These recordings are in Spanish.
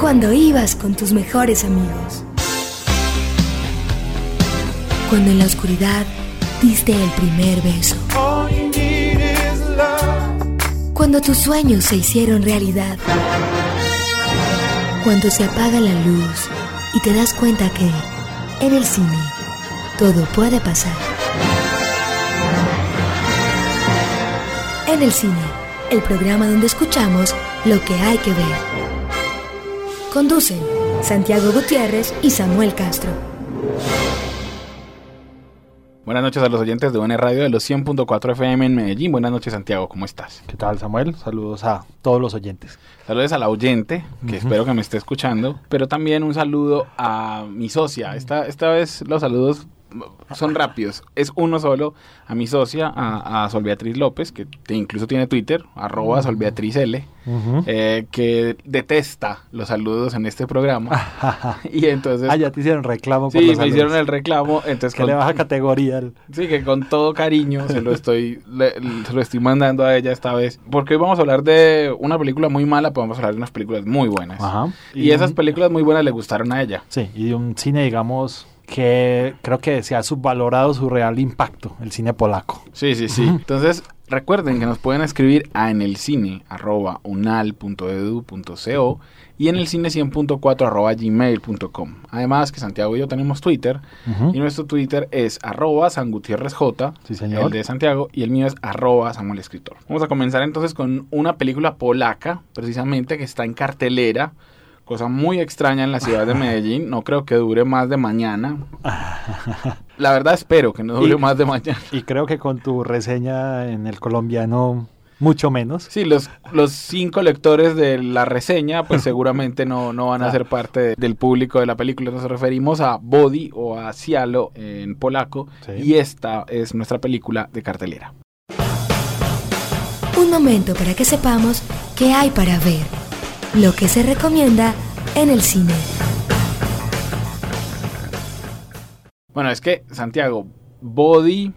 Cuando ibas con tus mejores amigos. Cuando en la oscuridad diste el primer beso. Cuando tus sueños se hicieron realidad. Cuando se apaga la luz y te das cuenta que en el cine todo puede pasar. En el cine, el programa donde escuchamos lo que hay que ver. Conducen Santiago Gutiérrez y Samuel Castro. Buenas noches a los oyentes de UN Radio de los 100.4 FM en Medellín. Buenas noches, Santiago, ¿cómo estás? ¿Qué tal, Samuel? Saludos a todos los oyentes. Saludos a la oyente, que espero que me esté escuchando, pero también un saludo a mi socia. Esta, esta vez los saludos son rápidos. Es uno solo a mi socia, a, a Sol Beatriz López, que incluso tiene Twitter, arroba Sol Beatriz L, eh, que detesta los saludos en este programa. y entonces... Ah, ya te hicieron reclamo. Por sí, me hicieron el reclamo. Entonces que le baja categoría. Sí, que con todo cariño se lo estoy se lo estoy mandando a ella esta vez. Porque hoy vamos a hablar de una película muy mala, pero vamos a hablar de unas películas muy buenas. Ajá. Y, y esas películas muy buenas le gustaron a ella. Sí, y de un cine, digamos, que creo que se ha subvalorado su real impacto, el cine polaco. Sí, sí, sí. Entonces, recuerden que nos pueden escribir a en el cine arroba unal.edu.co y en el cine 100.4 arroba gmail.com. Además que Santiago y yo tenemos Twitter y nuestro Twitter es arroba San Gutiérrez J, sí, señor. el de Santiago, y el mío es arroba Samuel Escritor. Vamos a comenzar entonces con una película polaca, precisamente, que está en cartelera cosa muy extraña en la ciudad de Medellín. No creo que dure más de mañana. La verdad espero que no dure más de mañana. Y creo que con tu reseña en el colombiano mucho menos. Sí, los, los cinco lectores de la reseña pues seguramente no, no van a ser parte del público de la película. Nos referimos a Body o a Cialo en polaco y esta es nuestra película de cartelera. Un momento para que sepamos qué hay para ver lo que se recomienda en el cine. Bueno, es que Santiago, body,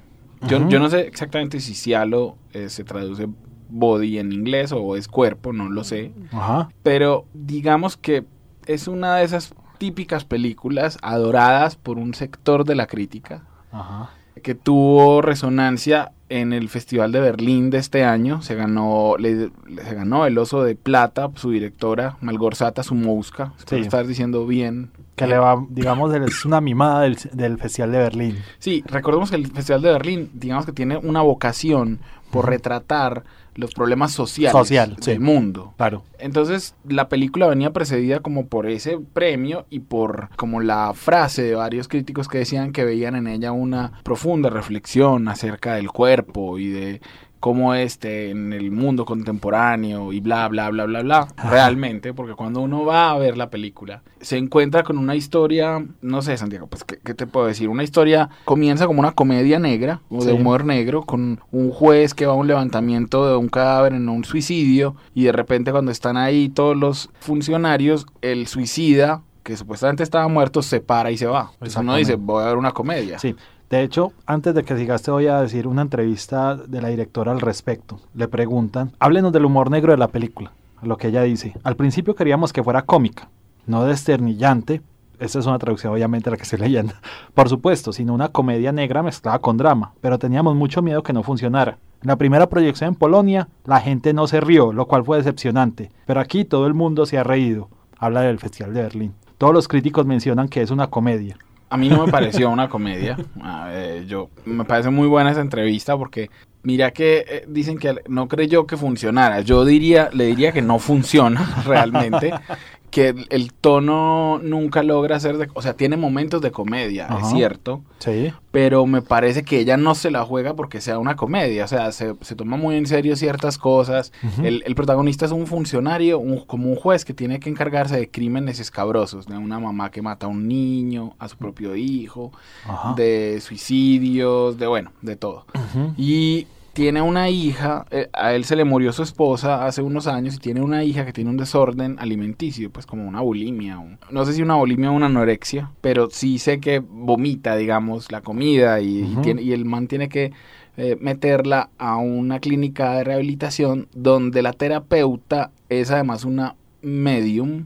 yo, yo no sé exactamente si cialo eh, se traduce body en inglés o es cuerpo, no lo sé. Ajá. Pero digamos que es una de esas típicas películas adoradas por un sector de la crítica. Ajá que tuvo resonancia en el Festival de Berlín de este año. Se ganó, le, se ganó el Oso de Plata, su directora, Malgorzata Sumouska. Sí. Estás diciendo bien. Que le va, digamos, es una mimada del, del, Festival de Berlín. Sí, recordemos que el Festival de Berlín, digamos que tiene una vocación por retratar los problemas sociales del mundo. Claro. Entonces, la película venía precedida como por ese premio y por como la frase de varios críticos que decían que veían en ella una profunda reflexión acerca del cuerpo y de como este en el mundo contemporáneo y bla, bla, bla, bla, bla, realmente, porque cuando uno va a ver la película, se encuentra con una historia, no sé, Santiago, pues, ¿qué, te puedo decir? Una historia comienza como una comedia negra, o de humor negro, con un juez que va a un levantamiento de un cadáver en un suicidio, y de repente cuando están ahí todos los funcionarios, el suicida que supuestamente estaba muerto, se para y se va. Uno dice, voy a ver una comedia. Sí, de hecho, antes de que sigas te voy a decir una entrevista de la directora al respecto. Le preguntan, háblenos del humor negro de la película. Lo que ella dice. Al principio queríamos que fuera cómica, no desternillante. Esta es una traducción obviamente la que estoy leyendo. Por supuesto, sino una comedia negra mezclada con drama. Pero teníamos mucho miedo que no funcionara. En la primera proyección en Polonia, la gente no se rió, lo cual fue decepcionante. Pero aquí todo el mundo se ha reído. Habla del Festival de Berlín. Todos los críticos mencionan que es una comedia. A mí no me pareció una comedia. yo me parece muy buena esa entrevista porque mira que eh, dicen que no creyó que funcionara. Yo diría, le diría que no funciona realmente, que el, tono nunca logra ser de, o sea, tiene momentos de comedia, es cierto. Sí. Pero me parece que ella no se la juega porque sea una comedia, o sea, se, toma muy en serio ciertas cosas. el, protagonista es un funcionario, como un juez que tiene que encargarse de crímenes escabrosos, de una mamá que mata a un niño, a su propio hijo, de suicidios, de bueno, de todo. Y tiene una hija, eh, a él se le murió su esposa hace unos años y tiene una hija que tiene un desorden alimenticio, pues como una bulimia, no sé si una bulimia o una anorexia, pero sí sé que vomita, digamos, la comida y, tiene, y el man tiene que eh, meterla a una clínica de rehabilitación donde la terapeuta es además una medium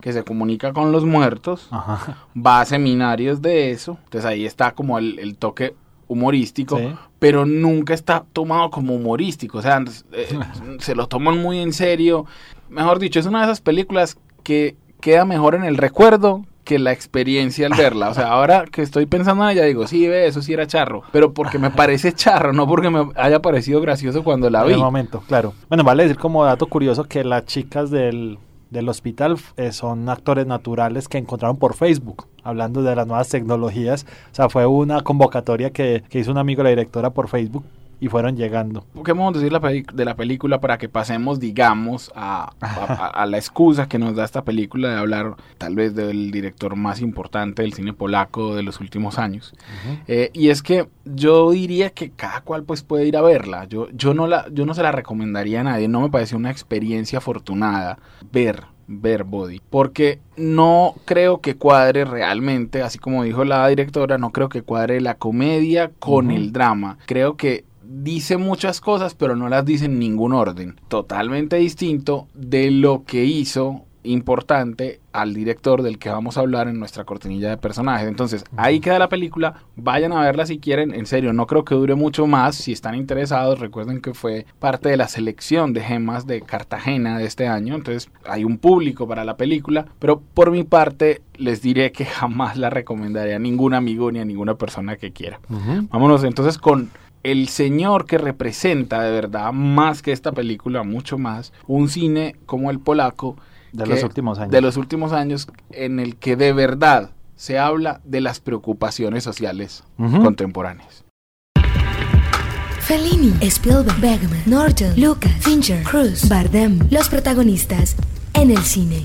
que se comunica con los muertos, Ajá. va a seminarios de eso, entonces ahí está como el, el toque humorístico, Sí. pero nunca está tomado como humorístico, o sea, eh, se lo toman muy en serio, mejor dicho, es una de esas películas que queda mejor en el recuerdo que la experiencia al verla, o sea, ahora que estoy pensando en ella digo, sí, ve, eso sí era charro, pero porque me parece charro, no porque me haya parecido gracioso cuando la En vi. el momento, claro. Bueno, vale decir como dato curioso que las chicas del, del hospital eh, son actores naturales que encontraron por Facebook, hablando de las nuevas tecnologías. O sea, fue una convocatoria que, que hizo un amigo la directora por Facebook y fueron llegando. ¿Qué vamos a decir de la película para que pasemos, digamos, a, a- a- la excusa que nos da esta película de hablar tal vez del director más importante del cine polaco de los últimos años? Eh, y es que yo diría que cada cual pues puede ir a verla. Yo, yo, no la, yo no se la recomendaría a nadie. No me pareció una experiencia afortunada ver ver Body porque no creo que cuadre realmente así como dijo la directora no creo que cuadre la comedia con Ujú. el drama creo que dice muchas cosas pero no las dice en ningún orden totalmente distinto de lo que hizo importante al director del que vamos a hablar en nuestra cortinilla de personajes. Entonces, ahí queda la película. Vayan a verla si quieren. En serio, no creo que dure mucho más. Si están interesados, recuerden que fue parte de la selección de gemas de Cartagena de este año. Entonces, hay un público para la película. Pero por mi parte, les diré que jamás la recomendaré a ningún amigo ni a ninguna persona que quiera. Vámonos entonces con el señor que representa de verdad más que esta película, mucho más, un cine como el polaco De que- los últimos años. de los últimos años en el que de verdad se habla de las preocupaciones sociales contemporáneas. Fellini, Spielberg, Bergman, Norton, Lucas, Fincher, Cruz, Bardem, los protagonistas en el cine.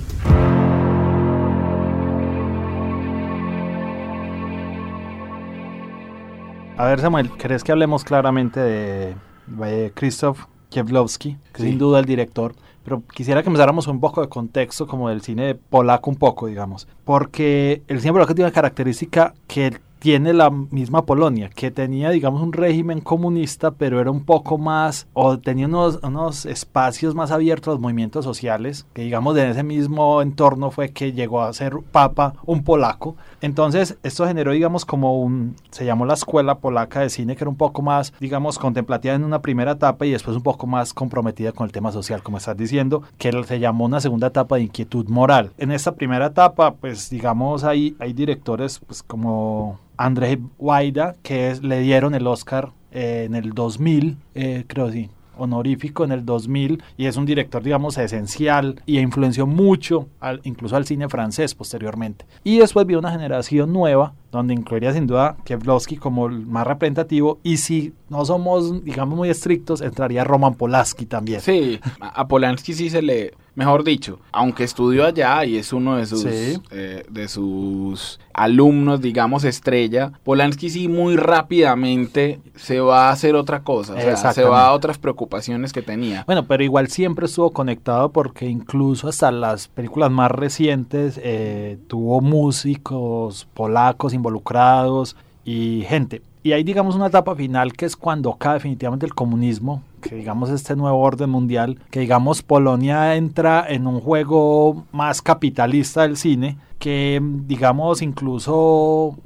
A ver, Samuel, ¿crees que hablemos claramente de, de Krzysztof Kieslowski, que Sí. sin duda el director? Pero quisiera que empezáramos un poco de contexto, como del cine polaco un poco, digamos. Porque el cine polaco tiene una característica que tiene la misma Polonia, que tenía, digamos, un régimen comunista, pero era un poco más, o tenía unos, unos espacios más abiertos a los movimientos sociales, que digamos, de ese mismo entorno fue que llegó a ser papa un polaco. Entonces, esto generó, digamos, como un, se llamó la Escuela Polaca de Cine, que era un poco más, digamos, contemplativa en una primera etapa y después un poco más comprometida con el tema social, como estás diciendo, que se llamó una segunda etapa de inquietud moral. En esta primera etapa, pues, digamos, hay, hay directores, pues, como Andrzej Wajda, que es- le dieron el Oscar eh, en el 2000, eh, creo sí, honorífico en el 2000 y es un director digamos esencial y influenció mucho al, incluso al cine francés posteriormente. Y después vio una generación nueva donde incluiría sin duda Kieslowski como el más representativo y si no somos digamos muy estrictos entraría Roman Polanski también. Sí, a Polanski sí se le, mejor dicho, aunque estudió allá y es uno de sus, Sí. eh, de sus alumnos, digamos, estrella, Polanski sí muy rápidamente se va a hacer otra cosa, o sea, se va a otras preocupaciones que tenía. Bueno, pero igual siempre estuvo conectado porque incluso hasta las películas más recientes eh, tuvo músicos polacos involucrados y gente. Y hay digamos una etapa final que es cuando cae definitivamente el comunismo, que digamos este nuevo orden mundial, que digamos Polonia entra en un juego más capitalista del cine, que digamos incluso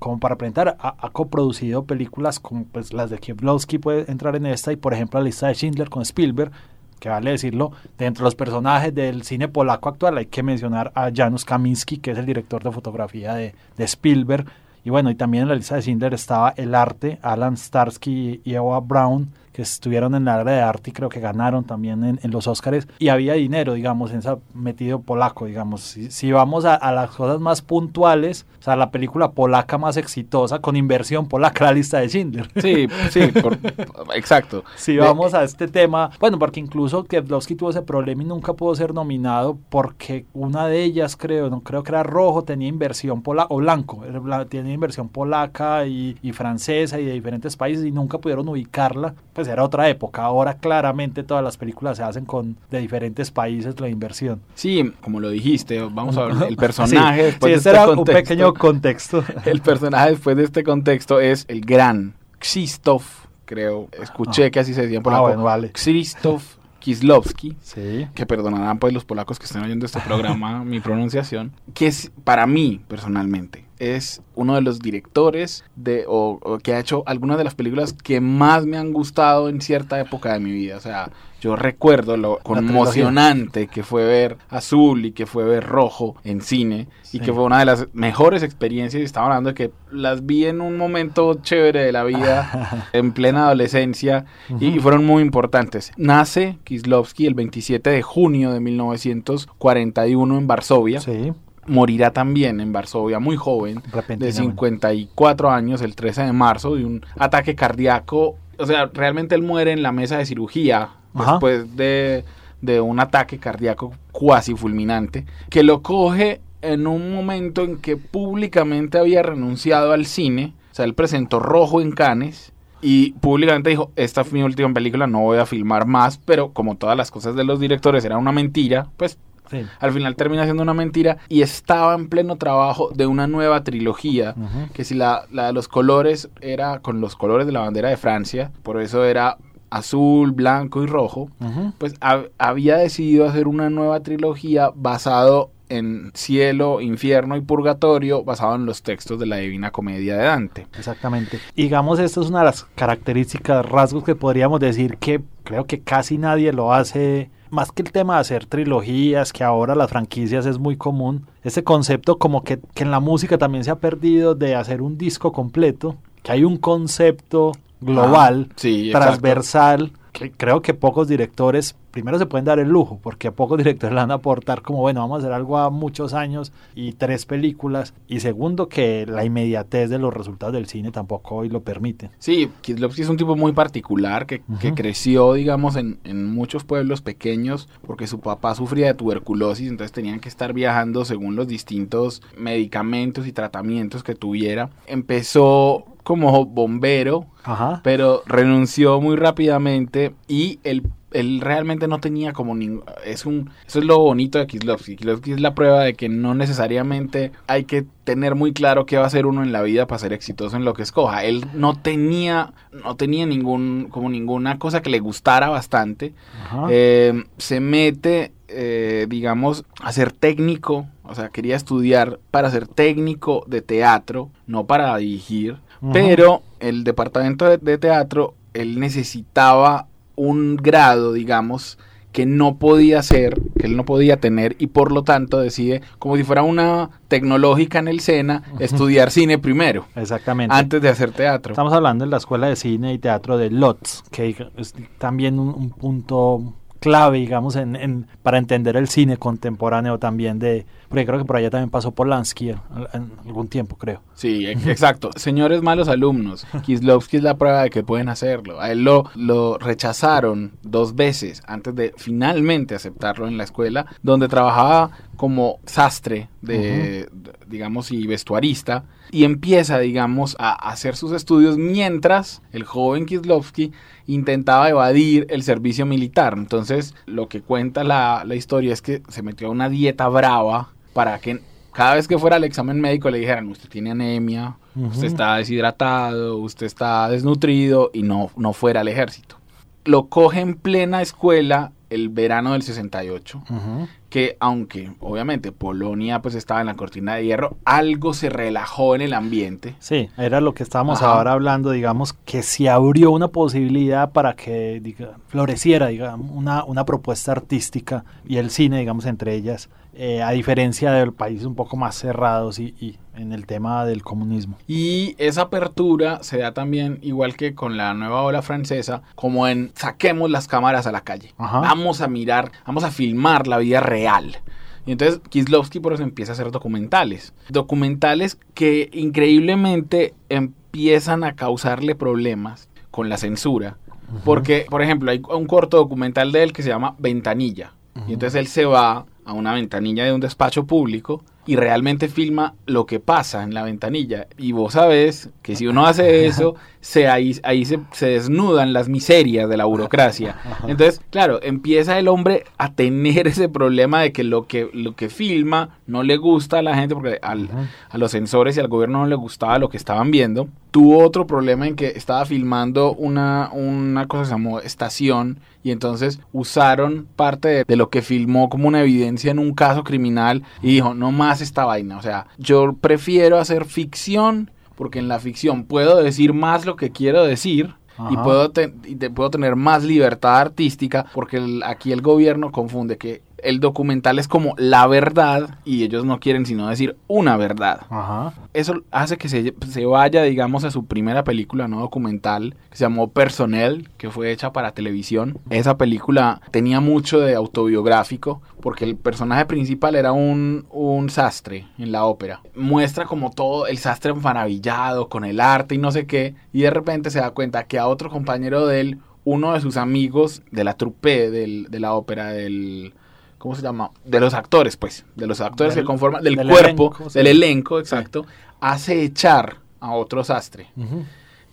como para presentar, ha, ha coproducido películas como pues, las de Kieslowski puede entrar en esta y por ejemplo la lista de Schindler con Spielberg, que vale decirlo, dentro de los personajes del cine polaco actual hay que mencionar a Janusz Kaminski, que es el director de fotografía de, de Spielberg, y bueno, y también en la lista de Schindler estaba el arte, Alan Starsky y Eva Brown, que estuvieron en la área de arte y creo que ganaron también en, en los Oscars. Y había dinero, digamos, en esa metido polaco, digamos. Si, si vamos a, a, las cosas más puntuales, o sea, la película polaca más exitosa con inversión polaca, la lista de Schindler. Sí, sí, por, exacto. Si vamos a este tema, bueno, porque incluso Kieslowski tuvo ese problema y nunca pudo ser nominado porque una de ellas, creo, no creo que era rojo, tenía inversión polaca, o blanco, tenía inversión polaca y, y francesa y de diferentes países y nunca pudieron ubicarla. Pues era otra época. Ahora claramente todas las películas se hacen con de diferentes países la inversión. Sí, como lo dijiste, vamos a ver el personaje. Sí, después sí, de ese este era contexto, un pequeño contexto. El personaje después de este contexto es el gran Krzysztof creo, escuché que así se decía en Ah, polaco. bueno, vale. Krzysztof Kieslowski, Sí. que perdonarán pues los polacos que estén oyendo este programa mi pronunciación, que es para mí personalmente es uno de los directores de o, o que ha hecho algunas de las películas que más me han gustado en cierta época de mi vida, o sea, yo recuerdo lo conmocionante que fue ver Azul y que fue ver Rojo en cine Sí. y que fue una de las mejores experiencias estaba hablando de que las vi en un momento chévere de la vida en plena adolescencia y, y fueron muy importantes. Nace Kislovsky el 27 de junio de 1941 en Varsovia. Sí, Morirá también en Varsovia muy joven, de repentinamente. 54 años, el 13 de marzo, de un ataque cardíaco. O sea, realmente él muere en la mesa de cirugía Ajá. después de, de un ataque cardíaco cuasi fulminante, que lo coge en un momento en que públicamente había renunciado al cine. O sea, él presentó Rojo en Cannes y públicamente dijo, esta es mi última película, no voy a filmar más, pero como todas las cosas de los directores era una mentira, pues Sí. al final termina siendo una mentira y estaba en pleno trabajo de una nueva trilogía que si la, la de los colores era con los colores de la bandera de Francia, por eso era azul, blanco y rojo, pues hab- había decidido hacer una nueva trilogía basado en cielo, infierno y purgatorio, basado en los textos de la Divina Comedia de Dante. Exactamente. Digamos, esta es una de las características, rasgos que podríamos decir que creo que casi nadie lo hace. Más que el tema de hacer trilogías, que ahora las franquicias es muy común, ese concepto como que, que en la música también se ha perdido de hacer un disco completo, que hay un concepto global, Ah, sí, transversal, que creo que pocos directores, primero se pueden dar el lujo, porque a pocos directores le van a aportar como, bueno, vamos a hacer algo a muchos años y tres películas, y segundo que la inmediatez de los resultados del cine tampoco hoy lo permite. Sí, Kieslowski es un tipo muy particular que, creció, digamos, en, en muchos pueblos pequeños porque su papá sufría de tuberculosis, entonces tenían que estar viajando según los distintos medicamentos y tratamientos que tuviera. Empezó como bombero, Ajá. pero renunció muy rápidamente y él, él realmente no tenía como ningún... Es un, eso es lo bonito de Kieslowski. Kieslowski es la prueba de que no necesariamente hay que tener muy claro qué va a hacer uno en la vida para ser exitoso en lo que escoja. Él no tenía, no tenía ningún, como ninguna cosa que le gustara bastante. Eh, se mete, eh, digamos, a ser técnico, o sea, quería estudiar para ser técnico de teatro, no para dirigir, pero el departamento de, de teatro, él necesitaba un grado, digamos, que no podía ser, que él no podía tener y por lo tanto decide, como si fuera una tecnológica en el SENA, estudiar cine primero, Exactamente. antes de hacer teatro. Estamos hablando de la Escuela de Cine y Teatro de Lotz, que es también un, un punto clave, digamos, en, en- para entender el cine contemporáneo también de... Porque creo que por allá también pasó Polanski en, en algún tiempo, creo. Sí, ex- exacto. Señores malos alumnos, Kislovsky es la prueba de que pueden hacerlo. A él lo, lo rechazaron dos veces antes de finalmente aceptarlo en la escuela, donde trabajaba como sastre de, digamos, y vestuarista, y empieza, digamos, a hacer sus estudios mientras el joven Kislovsky intentaba evadir el servicio militar. Entonces, lo que cuenta la, la historia es que se metió a una dieta brava para que cada vez que fuera al examen médico le dijeran, usted tiene anemia, usted está deshidratado, usted está desnutrido y no, no fuera al ejército. Lo coge en plena escuela el verano del 68, Ujú. Que aunque obviamente Polonia pues estaba en la cortina de hierro, algo se relajó en el ambiente. Sí, era lo que estábamos Ajá. ahora hablando, digamos, que se abrió una posibilidad para que diga, floreciera, digamos, una, una propuesta artística y el cine, digamos, entre ellas, eh, a diferencia de países un poco más cerrados y, y en el tema del comunismo. Y esa apertura se da también, igual que con la nueva ola francesa, como en saquemos las cámaras a la calle. Ajá. Vamos a mirar, vamos a filmar la vida real. Y entonces Kislovsky por eso empieza a hacer documentales. Documentales que increíblemente empiezan a causarle problemas con la censura. Porque, por ejemplo, hay un corto documental de él que se llama Ventanilla. Y entonces él se va a una ventanilla de un despacho público y realmente filma lo que pasa en la ventanilla. Y vos sabés que si uno hace eso, se, ahí, ahí se, se desnudan las miserias de la burocracia. Entonces, claro, empieza el hombre a tener ese problema de que lo que, lo que filma no le gusta a la gente porque al- a los censores y al gobierno no le gustaba lo que estaban viendo. Tuvo otro problema en que estaba filmando una, una cosa que se llamó estación y entonces usaron parte de, de lo que filmó como una evidencia en un caso criminal y dijo, no más esta vaina. O sea, yo prefiero hacer ficción porque en la ficción puedo decir más lo que quiero decir. Y puedo, te- y te- puedo tener más libertad artística porque el- aquí el gobierno confunde que el documental es como la verdad y ellos no quieren sino decir una verdad Ajá. eso hace que se, se vaya, digamos, a su primera película no documental, que se llamó Personnel, que fue hecha para televisión. Esa película tenía mucho de autobiográfico, porque el personaje principal era un, un sastre en la ópera. Muestra como todo el sastre maravillado con el arte y no sé qué, y de repente se da cuenta que a otro compañero de él, uno de sus amigos de la trupe del- de la ópera, del... ¿Cómo se llama? De los actores, pues. De los actores Del- que conforman. Del, del cuerpo, elenco, sí. del elenco, exacto. Hace echar a otro sastre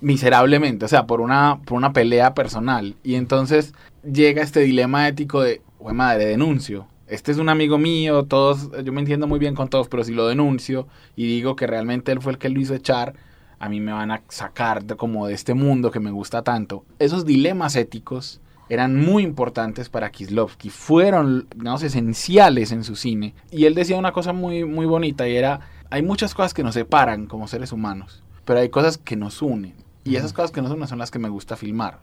miserablemente, o sea, por una, por una pelea personal. Y entonces llega este dilema ético de, güey madre, denuncio. Este es un amigo mío, todos, yo me entiendo muy bien con todos, pero si lo denuncio y digo que realmente él fue el que lo hizo echar, a mí me van a sacar de, como de este mundo que me gusta tanto. Esos dilemas éticos eran muy importantes para Kislovsky, fueron, digamos, esenciales en su cine. Y él decía una cosa muy, muy bonita y era, hay muchas cosas que nos separan como seres humanos, pero hay cosas que nos unen. Y esas cosas que nos unen son las que me gusta filmar.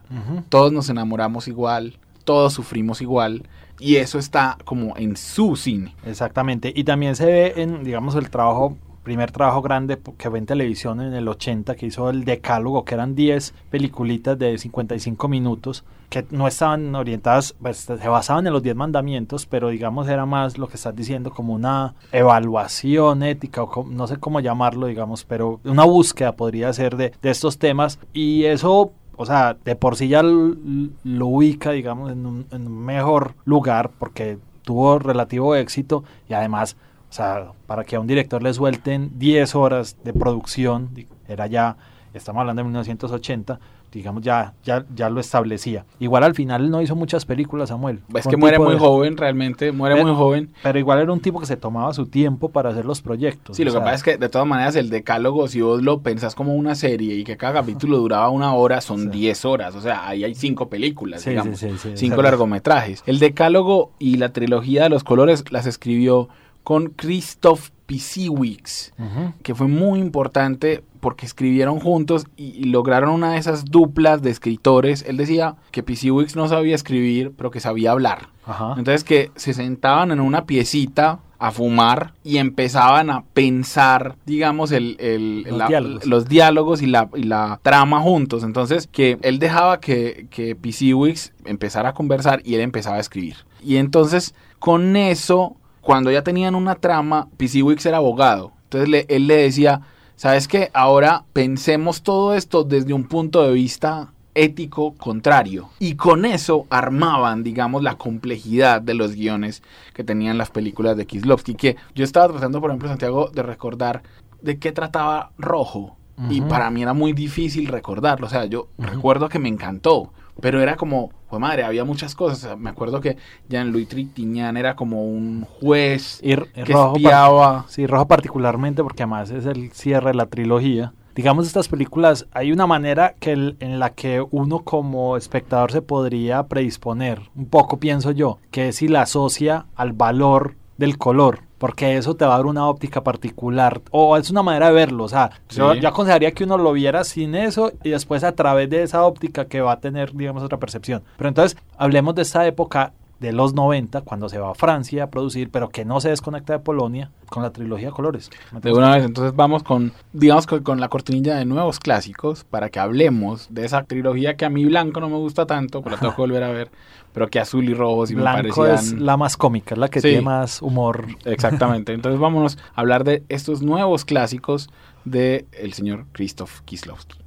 Todos nos enamoramos igual, todos sufrimos igual, y eso está como en su cine. Exactamente. Y también se ve en, digamos, el trabajo, primer trabajo grande que ve en televisión en el 80, que hizo el Decálogo, que eran 10 peliculitas de 55 minutos, que no estaban orientadas, pues, se basaban en los 10 mandamientos, pero digamos era más lo que estás diciendo como una evaluación ética, o no sé cómo llamarlo, digamos, pero una búsqueda podría ser de, de estos temas. Y eso o sea, de por sí ya lo ubica, digamos, en un mejor lugar porque tuvo relativo éxito y además, o sea, para que a un director le suelten 10 horas de producción, era ya, estamos hablando de 1980, digamos, ya, ya, ya lo establecía. Igual al final no hizo muchas películas, Samuel. Es que muere muy de- joven, realmente, muere Pero- muy joven. Pero igual era un tipo que se tomaba su tiempo para hacer los proyectos. Sí, lo que pasa es que de todas maneras el decálogo, si vos lo pensás como una serie y que cada capítulo duraba una hora, son Sí. 10 horas. O sea, ahí hay cinco películas, Sí, digamos. sí, cinco largometrajes. El decálogo y la trilogía de los colores las escribió con Christoph Pisiewicz. Ujú. que fue muy importante porque escribieron juntos y, y lograron una de esas duplas de escritores. Él decía que Pisiewicz no sabía escribir, pero que sabía hablar. Ajá. Entonces que se sentaban en una piecita a fumar y empezaban a pensar, digamos, el, el- Los la- diálogos. los diálogos y la, y la trama juntos. Entonces que él dejaba que, que Pisiewicz empezara a conversar y él empezaba a escribir. Y entonces con eso, cuando ya tenían una trama, Pisiewicz era abogado. Entonces le- él le decía, ¿sabes qué? Ahora pensemos todo esto desde un punto de vista ético contrario. Y con eso armaban, digamos, la complejidad de los guiones que tenían las películas de Kislovsky. Que yo estaba tratando, por ejemplo, Santiago, de recordar de qué trataba Rojo. Y para mí era muy difícil recordarlo. O sea, yo recuerdo que me encantó. Pero era como, pues madre, había muchas cosas. Me acuerdo que Jean-Louis Trintignant era como un juez Y, que rojo espiaba. Sí, rojo particularmente porque además es el cierre de la trilogía. Digamos, estas películas, hay una manera que el- en la que uno como espectador se podría predisponer, un poco pienso yo, que es si la asocia al valor del color, porque eso te va a dar una óptica particular, o es una manera de verlo, o sea, yo, yo aconsejaría que uno lo viera sin eso y después a través de esa óptica que va a tener, digamos, otra percepción. Pero entonces, hablemos de esta época de los 90, cuando se va a Francia a producir, pero que no se desconecta de Polonia, con la trilogía de colores. De una vez, entonces vamos con, digamos, con, con la cortinilla de nuevos clásicos para que hablemos de esa trilogía que a mí blanco no me gusta tanto, pero la tengo que volver a ver, pero que azul y rojo sí me Blanco parecían... es la más cómica, es la que Sí. tiene más humor. Exactamente, entonces vámonos a hablar de estos nuevos clásicos de el señor Krzysztof Kieslowski.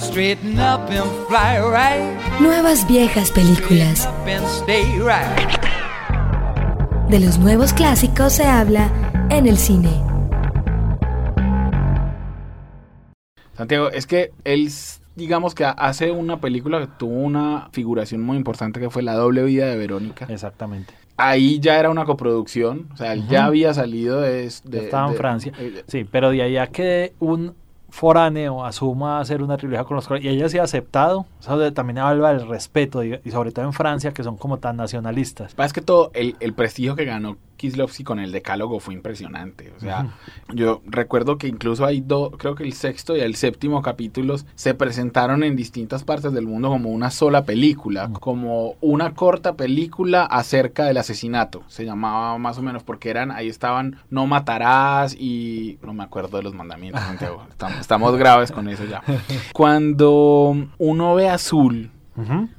Straighten up and fly right. Nuevas viejas películas. Right. De los nuevos clásicos se habla en el cine. Santiago, es que él s- digamos que hace una película que tuvo una figuración muy importante que fue La doble vida de Verónica. Exactamente. Ahí ya era una coproducción, o sea, él ya había salido de... de- Estaba en de- Francia. eh, Sí, pero de allá que un foráneo asuma hacer una trilogía con los colores y ella sí ha aceptado, eso de- también habla del respeto y, sobre todo en Francia que son como tan nacionalistas. Más que todo, el, el prestigio que ganó Kislovsky con el decálogo fue impresionante. O sea, yo recuerdo que incluso hay dos, creo que el sexto y el séptimo capítulos se presentaron en distintas partes del mundo como una sola película, como una corta película acerca del asesinato. Se llamaba más o menos porque eran, ahí estaban no matarás y no me acuerdo de los mandamientos. Santiago. Estamos, estamos graves con eso ya. Cuando uno ve azul,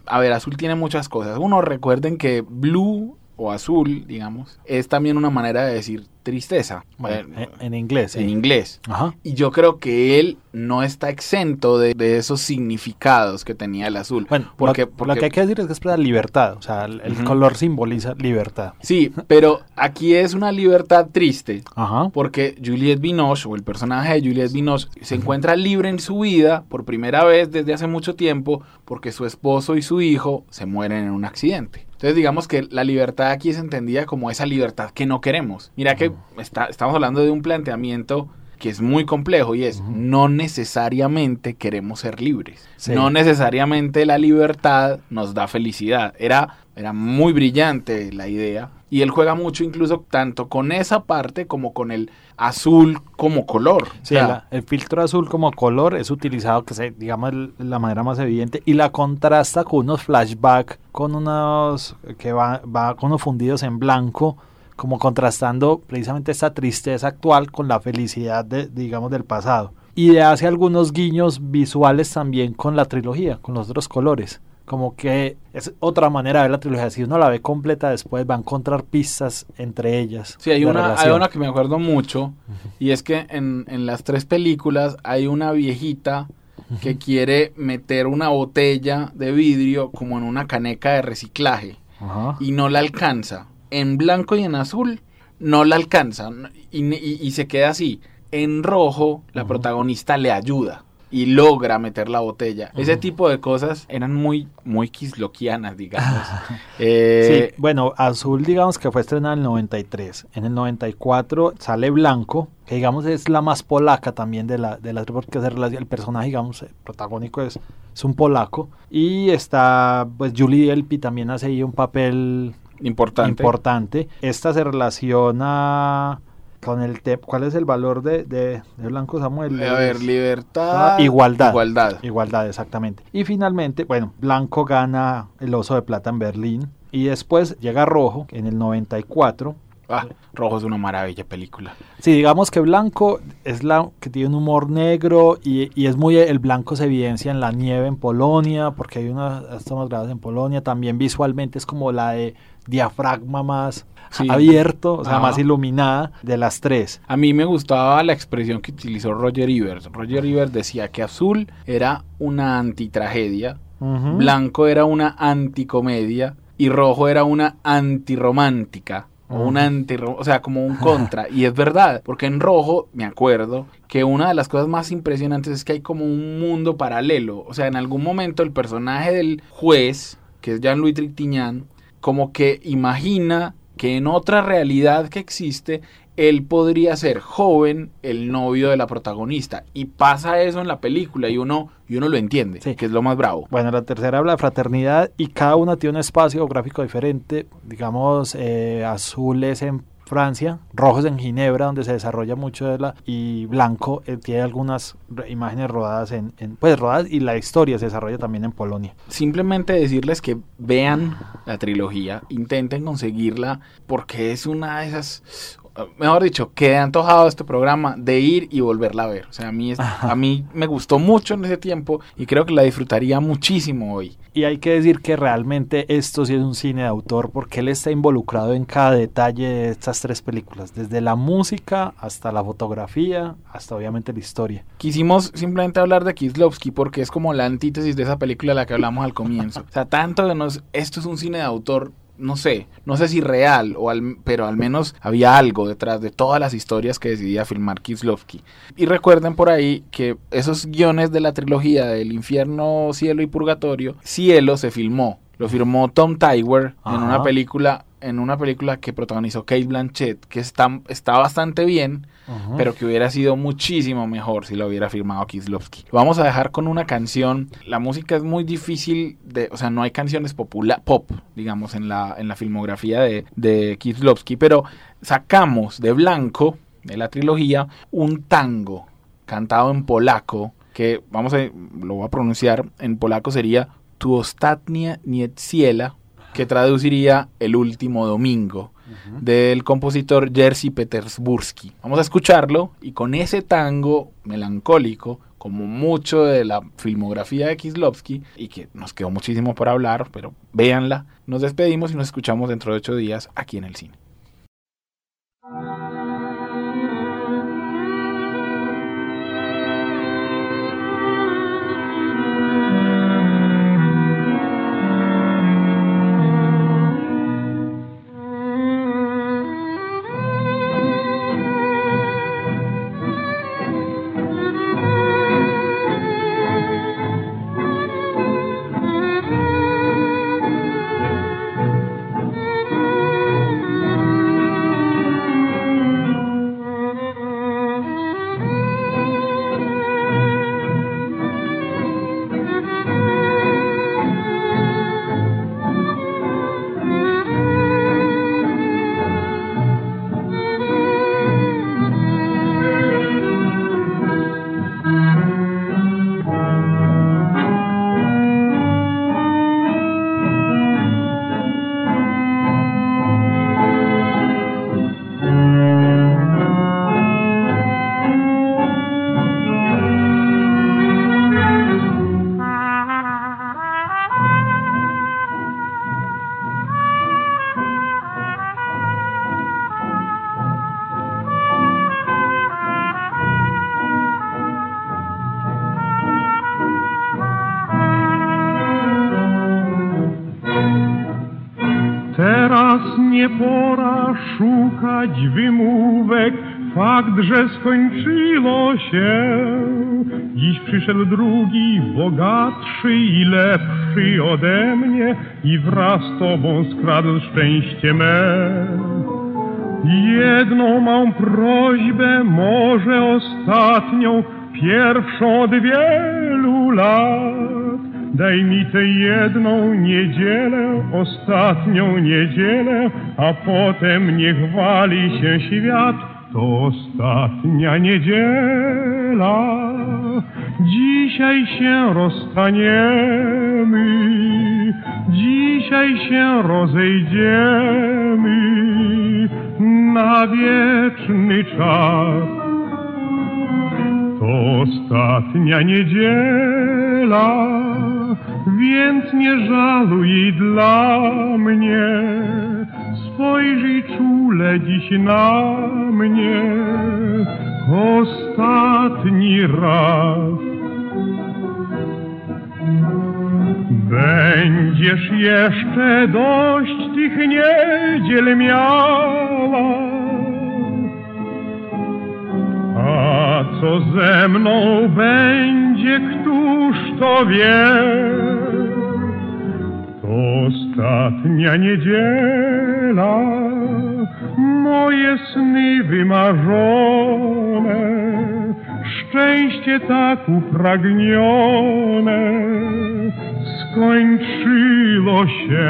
a ver, azul tiene muchas cosas. Uno, recuerden que blue o azul, digamos, es también una manera de decir tristeza. Bueno, eh, en, en inglés. sí. en inglés. Ajá. Y yo creo que él no está exento de, de esos significados que tenía el azul. Bueno, porque, lo, porque lo que hay que decir es que es para libertad, o sea, el, color simboliza libertad. Sí, pero aquí es una libertad triste. Ajá. Porque Juliette Binoche, o el personaje de Juliette Binoche, se encuentra libre en su vida por primera vez desde hace mucho tiempo porque su esposo y su hijo se mueren en un accidente. Entonces digamos que la libertad aquí es entendida como esa libertad que no queremos. Mira que está- estamos hablando de un planteamiento que es muy complejo y es no necesariamente queremos ser libres. Sí. No necesariamente la libertad nos da felicidad. Era, era muy brillante la idea y él juega mucho incluso tanto con esa parte como con el azul como color. Sí, O sea, la- el filtro azul como color es utilizado, que se, digamos, la manera más evidente, y la contrasta con unos flashbacks, con unos que va, va con unos fundidos en blanco, como contrastando precisamente esta tristeza actual con la felicidad, de, digamos, del pasado. Y de hace algunos guiños visuales también con la trilogía, con los otros colores. Como que es otra manera de ver la trilogía. Si uno la ve completa después va a encontrar pistas entre ellas. Sí, hay una, hay una que me acuerdo mucho y es que en, en las tres películas hay una viejita que quiere meter una botella de vidrio como en una caneca de reciclaje Ajá. y no la alcanza. En blanco y en azul no la alcanza y, y- y se queda así. En rojo la protagonista le ayuda y logra meter la botella. Ese tipo de cosas eran muy, muy quisloquianas, digamos. Eh, Sí, bueno, Azul digamos que fue estrenada en el 93. En el 94 sale Blanco, que digamos es la más polaca también de la de las porque el personaje digamos eh, protagónico es, es un polaco y está pues Julie Delpy también hace ahí un papel importante. importante. Esta se relaciona con el tema, ¿cuál es el valor de, de, de Blanco Samuel? A ver, libertad. Ah, igualdad. Igualdad. Igualdad, exactamente. Y finalmente, bueno, Blanco gana el Oso de Plata en Berlín. Y después llega Rojo en el 94. Ah, Rojo es una maravilla película. Sí, digamos que Blanco es la que tiene un humor negro y, y es muy el blanco se evidencia en la nieve en Polonia, porque hay unas tomas grabadas en Polonia. También visualmente es como la de diafragma más Sí. abierto, o sea, Ajá. más iluminada de las tres. A mí me gustaba la expresión que utilizó Roger Ebert. Roger Ebert decía que azul era una antitragedia, Ujú. blanco era una anticomedia y rojo era una antirromántica. O una anti, o sea, como un contra. Y es verdad, porque en rojo, me acuerdo, que una de las cosas más impresionantes es que hay como un mundo paralelo. O sea, en algún momento el personaje del juez, que es Jean-Louis Trintignant, como que imagina que en otra realidad que existe, él podría ser joven el novio de la protagonista. Y pasa eso en la película y uno, y uno lo entiende, Sí. que es lo más bravo. Bueno, la tercera habla de fraternidad y cada una tiene un espacio geográfico diferente. Digamos, eh, azul es en Francia, rojo es en Ginebra, donde se desarrolla mucho de la... Y blanco eh, tiene algunas imágenes rodadas en- Pues rodadas y la historia se desarrolla también en Polonia. Simplemente decirles que vean la trilogía, intenten conseguirla, porque es una de esas, mejor dicho, que he antojado este programa de ir y volverla a ver. O sea, a mí, es- a mí me gustó mucho en ese tiempo y creo que la disfrutaría muchísimo hoy. Y hay que decir que realmente esto sí es un cine de autor porque él está involucrado en cada detalle de estas tres películas, desde la música hasta la fotografía, hasta obviamente la historia. Quisimos simplemente hablar de Kislovsky porque es como la antítesis de esa película de la que hablamos al comienzo. O sea, tanto que nos, esto es un cine de autor no sé, no sé si real, o al, pero al menos había algo detrás de todas las historias que decidía filmar Kieslowski. Y recuerden por ahí que esos guiones de la trilogía del infierno, cielo y purgatorio, cielo se filmó. Lo firmó Tom Tiger en una película en una película que protagonizó Kate Blanchett, que está, está bastante bien, pero que hubiera sido muchísimo mejor si lo hubiera firmado Kieslowski. Lo vamos a dejar con una canción. La música es muy difícil de, o sea, no hay canciones popula- pop, digamos, en la, en la filmografía de, de Kieslowski, pero sacamos de blanco, de la trilogía, un tango cantado en polaco, que vamos a, lo voy a pronunciar, en polaco sería Tu ostatnia niedziela, que traduciría El último domingo del compositor Jerzy Petersburski. Vamos a escucharlo y con ese tango melancólico, como mucho de la filmografía de Kislovsky, y que nos quedó muchísimo por hablar, pero véanla, nos despedimos y nos escuchamos dentro de ocho días aquí en el cine. Szukać wymówek, fakt, że skończyło się. Dziś przyszedł drugi, bogatszy i lepszy ode mnie i wraz z tobą skradł szczęście me. Jedną mam prośbę, może ostatnią, pierwszą od wielu lat. Daj mi tę jedną niedzielę, ostatnią niedzielę, a potem niech wali się świat. To ostatnia niedziela. Dzisiaj się rozstaniemy, dzisiaj się rozejdziemy na wieczny czas. To ostatnia niedziela, więc nie żaluj dla mnie. Spojrzyj czule dziś na mnie, ostatni raz. Będziesz jeszcze dość tych niedziel miała. A co ze mną będzie, któż to wie? Ostatnia niedziela, moje sny wymarzone, szczęście tak upragnione, skończyło się.